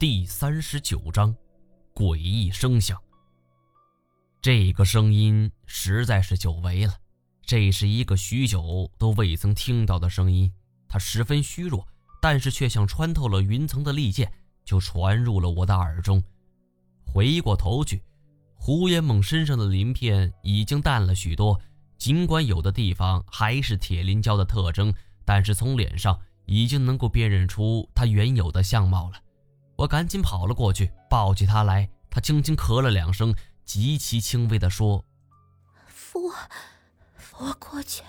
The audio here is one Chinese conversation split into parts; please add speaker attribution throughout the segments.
Speaker 1: 第三十九章，诡异声响。这个声音实在是久违了，这是一个许久都未曾听到的声音。它十分虚弱，但是却像穿透了云层的利剑，就传入了我的耳中。回过头去，胡延猛身上的鳞片已经淡了许多，尽管有的地方还是铁鳞胶的特征，但是从脸上已经能够辨认出它原有的相貌了。我赶紧跑了过去，抱起他来。他轻轻咳了两声，极其轻微地说：“
Speaker 2: 扶我，扶我过去。”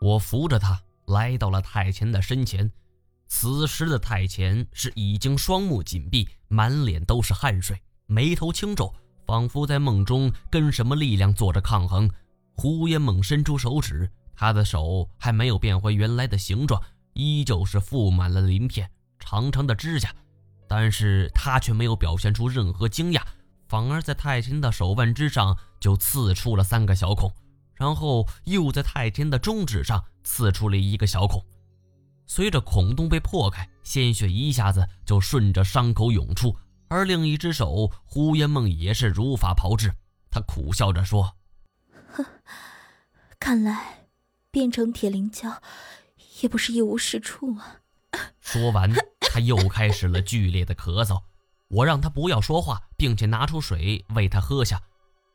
Speaker 1: 我扶着他来到了太前的身前。此时的太前是已经双目紧闭，满脸都是汗水，眉头轻皱，仿佛在梦中跟什么力量做着抗衡。胡烟猛伸出手指，他的手还没有变回原来的形状，依旧是覆满了鳞片。长长的指甲，但是他却没有表现出任何惊讶，反而在太前的手腕之上就刺出了三个小孔，然后又在太前的中指上刺出了一个小孔。随着孔洞被破开，鲜血一下子就顺着伤口涌出，而另一只手胡烟梦也是如法炮制。他苦笑着说：“
Speaker 2: 哼，看来变成铁灵蛟也不是一无是处啊。”
Speaker 1: 说完。他又开始了剧烈的咳嗽，我让他不要说话，并且拿出水喂他喝下。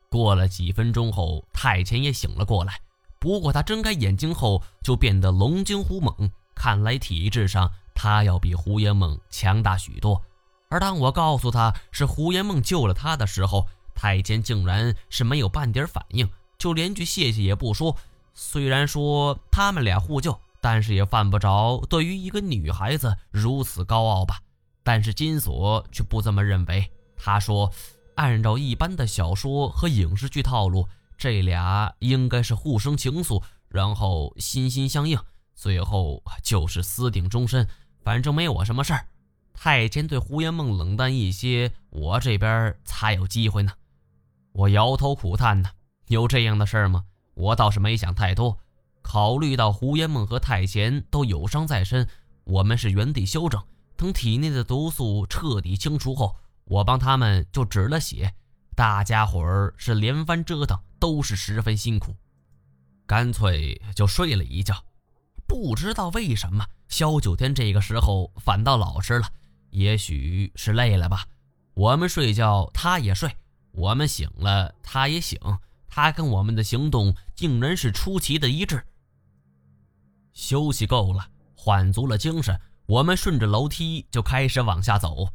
Speaker 1: 过了几分钟后，太前也醒了过来，不过他睁开眼睛后就变得龙精虎猛，看来体质上他要比胡延梦强大许多。而当我告诉他是胡延梦救了他的时候，太监竟然是没有半点反应，就连句谢谢也不说。虽然说他们俩互救。但是也犯不着对于一个女孩子如此高傲吧？但是金锁却不这么认为。他说：“按照一般的小说和影视剧套路，这俩应该是互生情愫，然后心心相印，最后就是私定终身。反正没我什么事儿。太监对胡延梦冷淡一些，我这边才有机会呢。”我摇头苦叹呢：“有这样的事儿吗？我倒是没想太多。”考虑到胡延梦和太贤都有伤在身，我们是原地休整。等体内的毒素彻底清除后，我帮他们就止了血。大家伙儿是连番折腾，都是十分辛苦，干脆就睡了一觉。不知道为什么，萧九天这个时候反倒老实了，也许是累了吧。我们睡觉，他也睡；我们醒了，他也醒。他跟我们的行动竟然是出奇的一致。休息够了，缓足了精神，我们顺着楼梯就开始往下走。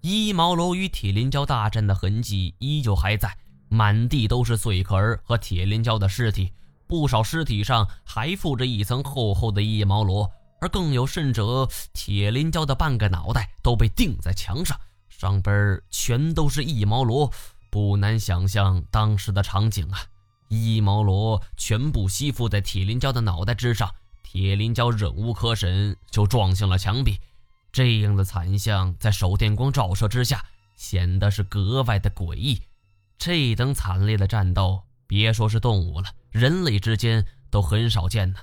Speaker 1: 一毛楼与铁林蛟大战的痕迹依旧还在，满地都是碎壳儿和铁林蛟的尸体，不少尸体上还附着一层厚厚的一毛螺，而更有甚者，铁林蛟的半个脑袋都被钉在墙上，上边全都是一毛螺。不难想象当时的场景啊！一毛螺全部吸附在铁林蛟的脑袋之上，铁林蛟忍无可忍，就撞向了墙壁。这样的惨象在手电光照射之下，显得是格外的诡异。这等惨烈的战斗，别说是动物了，人类之间都很少见呢。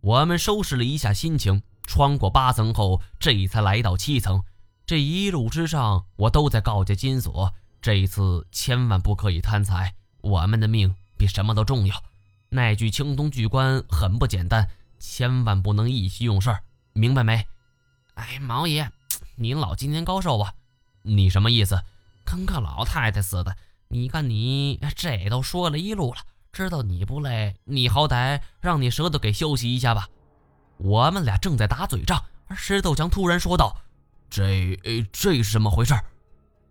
Speaker 1: 我们收拾了一下心情，穿过八层后，这才来到七层。这一路之上，我都在告诫金锁。这一次千万不可以贪财，我们的命比什么都重要。那具青铜巨棺很不简单，千万不能意气用事，明白没？
Speaker 3: 哎，毛爷，您老今年高寿啊？
Speaker 1: 你什么意思？
Speaker 3: 跟个老太太似的。你看你这都说了一路了，知道你不累，你好歹让你舌头给休息一下吧。
Speaker 1: 我们俩正在打嘴仗，而石头强突然说道：“这……这是怎么回事？”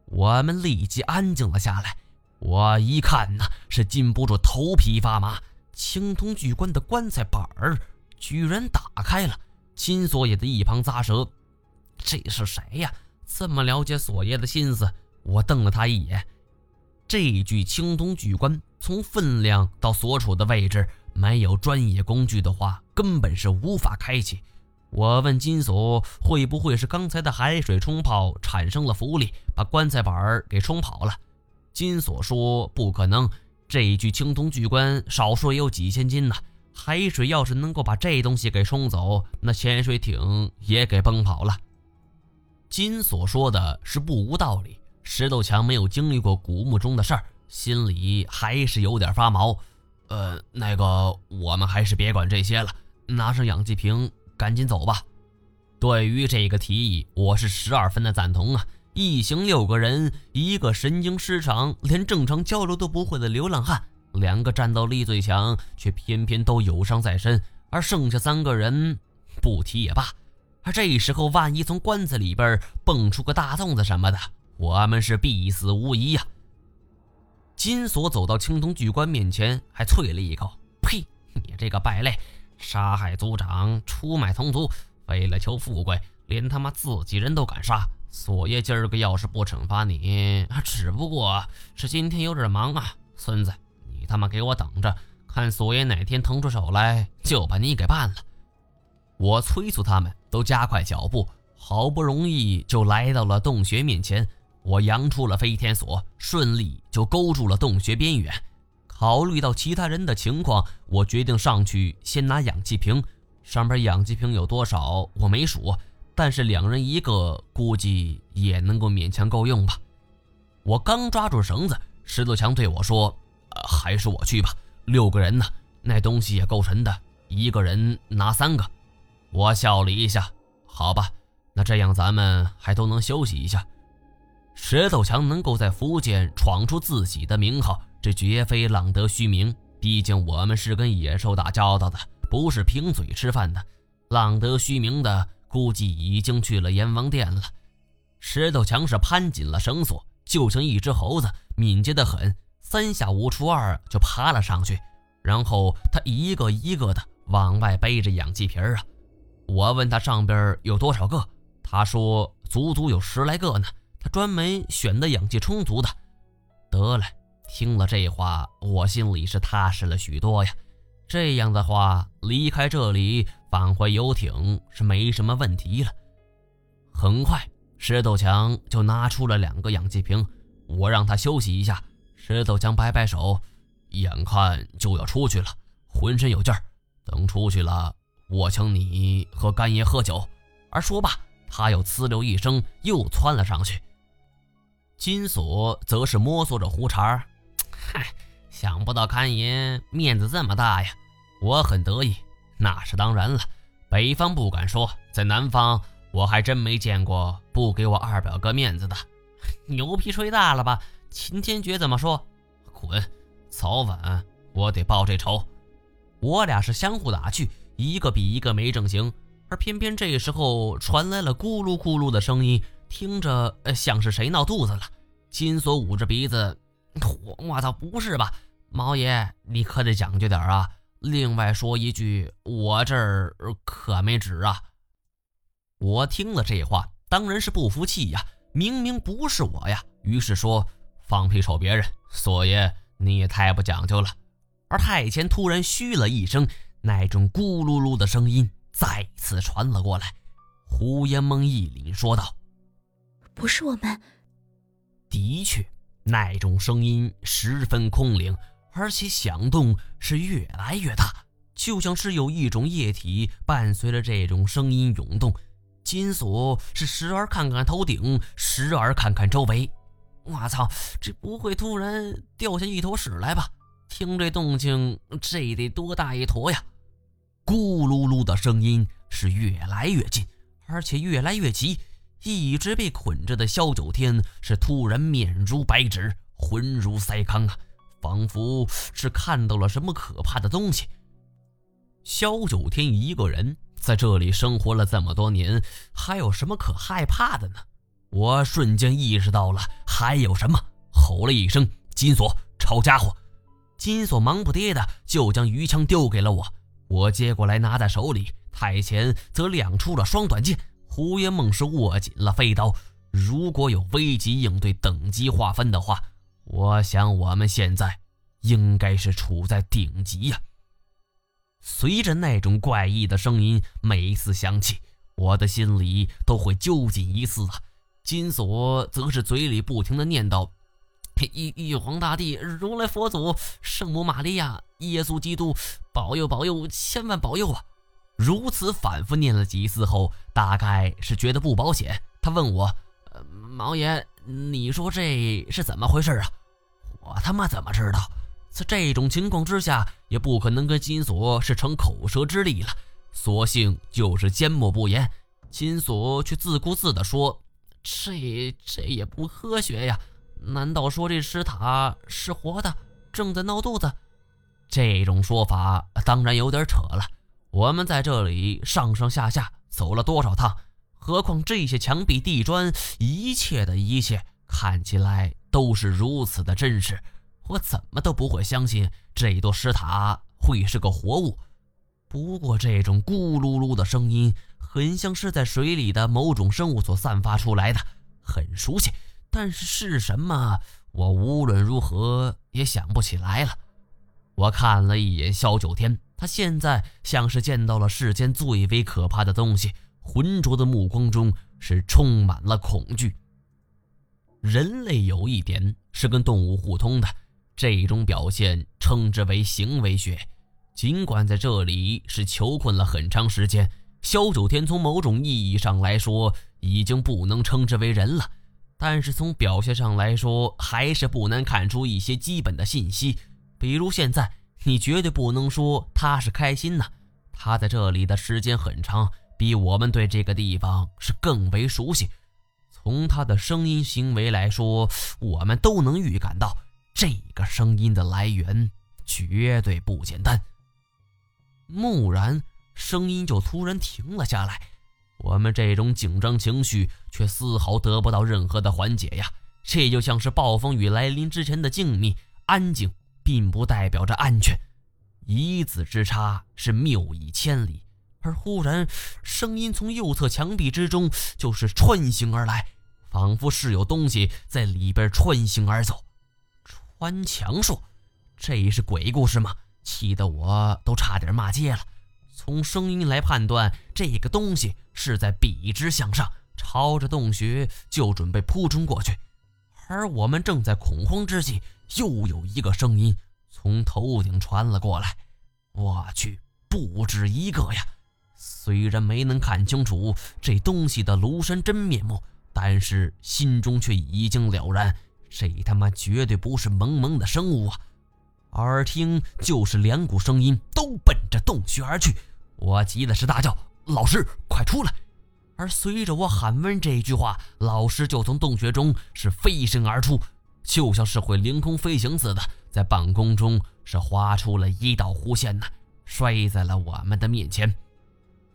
Speaker 1: 我们立即安静了下来。我一看呐，是禁不住头皮发麻。青铜巨棺的棺材板儿居然打开了。金锁也在一旁咂舌：“这是谁呀？这么了解锁爷的心思？”我瞪了他一眼。这具青铜巨棺从分量到所处的位置，没有专业工具的话，根本是无法开启。我问金锁：“会不会是刚才的海水冲泡产生了浮力，把棺材板儿给冲跑了？”金锁说：“不可能，这一具青铜巨棺少说也有几千斤呢。海水要是能够把这东西给冲走，那潜水艇也给崩跑了。”金所说的是不无道理。石头强没有经历过古墓中的事儿，心里还是有点发毛。呃，那个，我们还是别管这些了，拿上氧气瓶，赶紧走吧。对于这个提议，我是十二分的赞同啊！一行六个人，一个神经失常、连正常交流都不会的流浪汉，两个战斗力最强，却偏偏都有伤在身，而剩下三个人，不提也罢。而这时候，万一从棺材里边蹦出个大粽子什么的，我们是必死无疑呀！金锁走到青铜巨棺面前，还啐了一口：“呸！你这个败类，杀害族长，出卖同族！”为了求富贵，连他妈自己人都敢杀。索爷今儿个要是不惩罚你，只不过是今天有点忙啊。孙子，你他妈给我等着，看索爷哪天腾出手来就把你给办了。我催促他们都加快脚步，好不容易就来到了洞穴面前。我扬出了飞天锁，顺利就勾住了洞穴边缘。考虑到其他人的情况，我决定上去先拿氧气瓶。上边氧气瓶有多少我没数，但是两人一个，估计也能够勉强够用吧。我刚抓住绳子，石头强对我说：“呃，还是我去吧，六个人呢，那东西也够沉的，一个人拿三个。”我笑了一下：“好吧，那这样咱们还都能休息一下。”石头强能够在福建闯出自己的名号，这绝非浪得虚名，毕竟我们是跟野兽打交道的。不是凭嘴吃饭的，浪得虚名的估计已经去了阎王殿了。石头强是攀紧了绳索，就像一只猴子，敏捷得很，三下五除二就爬了上去。然后他一个一个的往外背着氧气瓶啊。我问他上边有多少个，他说足足有十来个呢。他专门选的氧气充足的。得了，听了这话，我心里是踏实了许多呀。这样的话，离开这里返回游艇是没什么问题了。很快，石头强就拿出了两个氧气瓶，我让他休息一下。石头强摆摆手，眼看就要出去了，浑身有劲儿。等出去了，我请你和干爷喝酒。而说罢，他又呲溜一声又窜了上去。金锁则是摸索着胡茬嗨。想不到干爷面子这么大呀！我很得意，那是当然了。北方不敢说，在南方我还真没见过不给我二表哥面子的。牛皮吹大了吧？秦天觉怎么说？滚！早晚我得报这仇。我俩是相互打趣，一个比一个没正形。而偏偏这时候传来了咕噜咕噜的声音，听着像是谁闹肚子了。金锁捂着鼻子，我我操，不是吧？毛爷，你可得讲究点啊！另外说一句，我这儿可没纸啊。我听了这话，当然是不服气呀！明明不是我呀！于是说：“放屁瞅别人，索爷你也太不讲究了。”而太监突然嘘了一声，那种咕噜噜的声音再次传了过来。胡延梦一凛说道：“
Speaker 2: 不是我们。”
Speaker 1: 的确，那种声音十分空灵。而且响动是越来越大，就像是有一种液体伴随着这种声音涌动。金锁是时而看看头顶，时而看看周围。我操，这不会突然掉下一坨屎来吧？听这动静，这得多大一坨呀！咕噜噜的声音是越来越近，而且越来越急。一直被捆着的萧九天是突然面如白纸，魂如塞糠啊！仿佛是看到了什么可怕的东西。萧九天一个人在这里生活了这么多年，还有什么可害怕的呢？我瞬间意识到了还有什么，吼了一声：“金锁，抄家伙！”金锁忙不迭的就将鱼枪丢给了我，我接过来拿在手里。太前则亮出了双短剑，胡延梦是握紧了飞刀。如果有危急应对等级划分的话。我想，我们现在应该是处在顶级呀。随着那种怪异的声音每一次响起，我的心里都会揪紧一次啊。金锁则是嘴里不停的念叨：“玉玉皇大帝、如来佛祖、圣母玛利亚、耶稣基督，保佑保佑，千万保佑啊！”如此反复念了几次后，大概是觉得不保险，他问我：“呃毛爷，你说这是怎么回事啊？”我他妈怎么知道？在这种情况之下，也不可能跟金锁是成口舌之力了，索性就是缄默不言。金锁却自顾自地说：“这这也不科学呀！难道说这石塔是活的，正在闹肚子？这种说法当然有点扯了。我们在这里上上下下走了多少趟？何况这些墙壁、地砖，一切的一切，看起来都是如此的真实。”我怎么都不会相信这座石塔会是个活物。不过这种咕噜噜的声音，很像是在水里的某种生物所散发出来的，很熟悉。但是是什么，我无论如何也想不起来了。我看了一眼萧九天，他现在像是见到了世间最为可怕的东西，浑浊的目光中是充满了恐惧。人类有一点是跟动物互通的。这种表现称之为行为学。尽管在这里是囚困了很长时间，萧九天从某种意义上来说已经不能称之为人了，但是从表现上来说，还是不难看出一些基本的信息。比如现在，你绝对不能说他是开心呐，他在这里的时间很长，比我们对这个地方是更为熟悉。从他的声音、行为来说，我们都能预感到。这个声音的来源绝对不简单。蓦然，声音就突然停了下来。我们这种紧张情绪却丝毫得不到任何的缓解呀！这就像是暴风雨来临之前的静谧、安静，并不代表着安全。一字之差是谬以千里。而忽然，声音从右侧墙壁之中就是穿行而来，仿佛是有东西在里边穿行而走。穿墙术，这是鬼故事吗？气得我都差点骂街了。从声音来判断，这个东西是在笔直向上，朝着洞穴就准备扑冲过去。而我们正在恐慌之际，又有一个声音从头顶传了过来。我去，不止一个呀！虽然没能看清楚这东西的庐山真面目，但是心中却已经了然。这他妈绝对不是萌萌的生物啊！耳听就是两股声音都奔着洞穴而去，我急的是大叫：“老师，快出来！”而随着我喊问这句话，老师就从洞穴中是飞身而出，就像是会凌空飞行似的，在半空中是划出了一道弧线呢，摔在了我们的面前。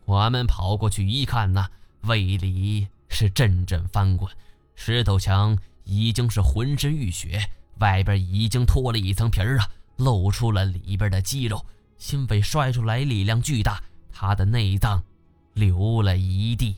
Speaker 1: 我们跑过去一看呢，胃里是阵阵翻滚，石头墙。已经是浑身浴血，外边已经脱了一层皮儿啊，露出了里边的肌肉。因为摔出来力量巨大，他的内脏流了一地。